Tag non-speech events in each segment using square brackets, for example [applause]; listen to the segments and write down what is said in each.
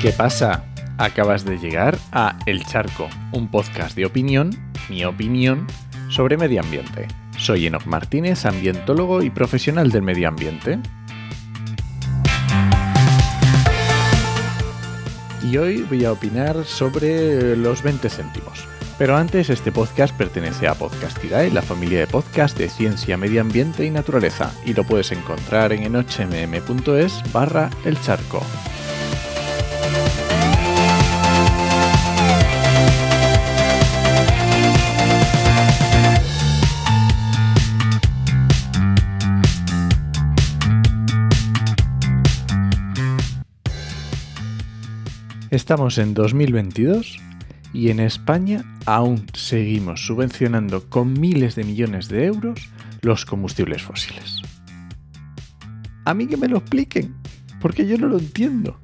¿Qué pasa? Acabas de llegar a El Charco, un podcast de opinión, mi opinión, sobre medio ambiente. Soy Enoch Martínez, ambientólogo y profesional del medio ambiente. Y hoy voy a opinar sobre los 20 céntimos. Pero antes, este podcast pertenece a Podcastidae, la familia de podcast de ciencia, medio ambiente y naturaleza, y lo puedes encontrar en enochmm.es barra el charco. Estamos en 2022 y en España aún seguimos subvencionando con miles de millones de euros los combustibles fósiles. A mí que me lo expliquen, porque yo no lo entiendo.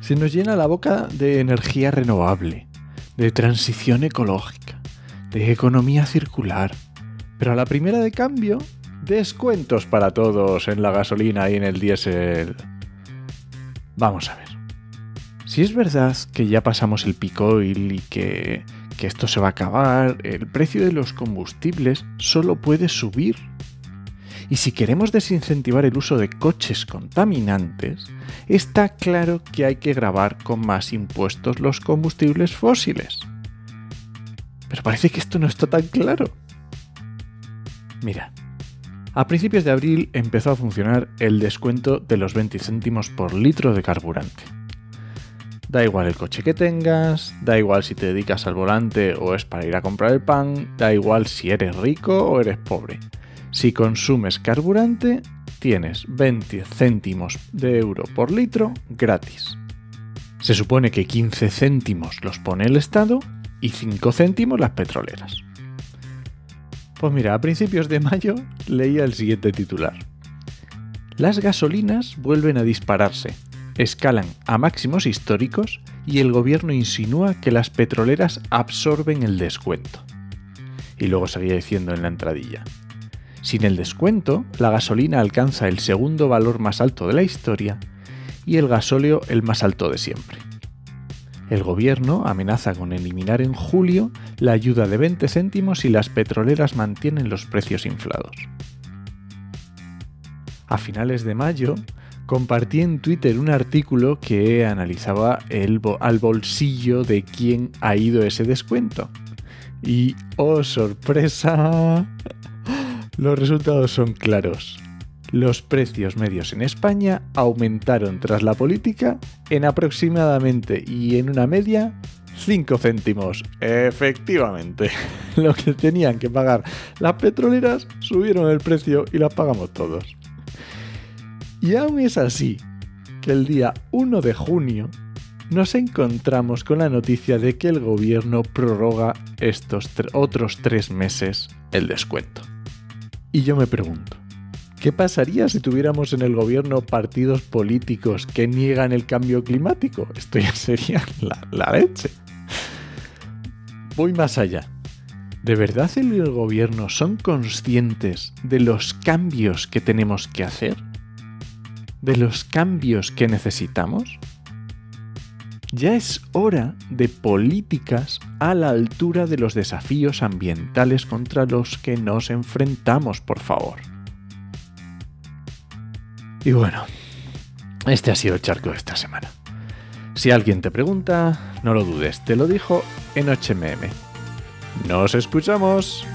Se nos llena la boca de energía renovable, de transición ecológica, de economía circular, pero a la primera de cambio, descuentos para todos en la gasolina y en el diésel. Vamos a ver. Si es verdad que ya pasamos el pico y que, que esto se va a acabar, el precio de los combustibles solo puede subir. Y si queremos desincentivar el uso de coches contaminantes, está claro que hay que grabar con más impuestos los combustibles fósiles. Pero parece que esto no está tan claro. Mira, a principios de abril empezó a funcionar el descuento de los 20 céntimos por litro de carburante. Da igual el coche que tengas, da igual si te dedicas al volante o es para ir a comprar el pan, da igual si eres rico o eres pobre. Si consumes carburante, tienes 20 céntimos de euro por litro gratis. Se supone que 15 céntimos los pone el Estado y 5 céntimos las petroleras. Pues mira, a principios de mayo leía el siguiente titular. Las gasolinas vuelven a dispararse escalan a máximos históricos y el gobierno insinúa que las petroleras absorben el descuento. Y luego seguía diciendo en la entradilla. Sin el descuento, la gasolina alcanza el segundo valor más alto de la historia y el gasóleo el más alto de siempre. El gobierno amenaza con eliminar en julio la ayuda de 20 céntimos si las petroleras mantienen los precios inflados. A finales de mayo, compartí en Twitter un artículo que analizaba el al bolsillo de quién ha ido ese descuento. Y, oh sorpresa, [laughs] los resultados son claros. Los precios medios en España aumentaron tras la política en aproximadamente y en una media 5 céntimos. Efectivamente, [laughs] lo que tenían que pagar las petroleras subieron el precio y las pagamos todos. Y aún es así que el día 1 de junio nos encontramos con la noticia de que el gobierno prorroga estos otros tres meses el descuento. Y yo me pregunto, ¿qué pasaría si tuviéramos en el gobierno partidos políticos que niegan el cambio climático? Esto ya [laughs] sería la, la leche. Voy más allá. ¿De verdad el gobierno son conscientes de los cambios que tenemos que hacer? De los cambios que necesitamos? Ya es hora de políticas a la altura de los desafíos ambientales contra los que nos enfrentamos, por favor. Y bueno, este ha sido el charco de esta semana. Si alguien te pregunta, no lo dudes, te lo dijo en HMM. ¡Nos escuchamos!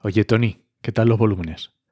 Oye, Tony, ¿qué tal los volúmenes?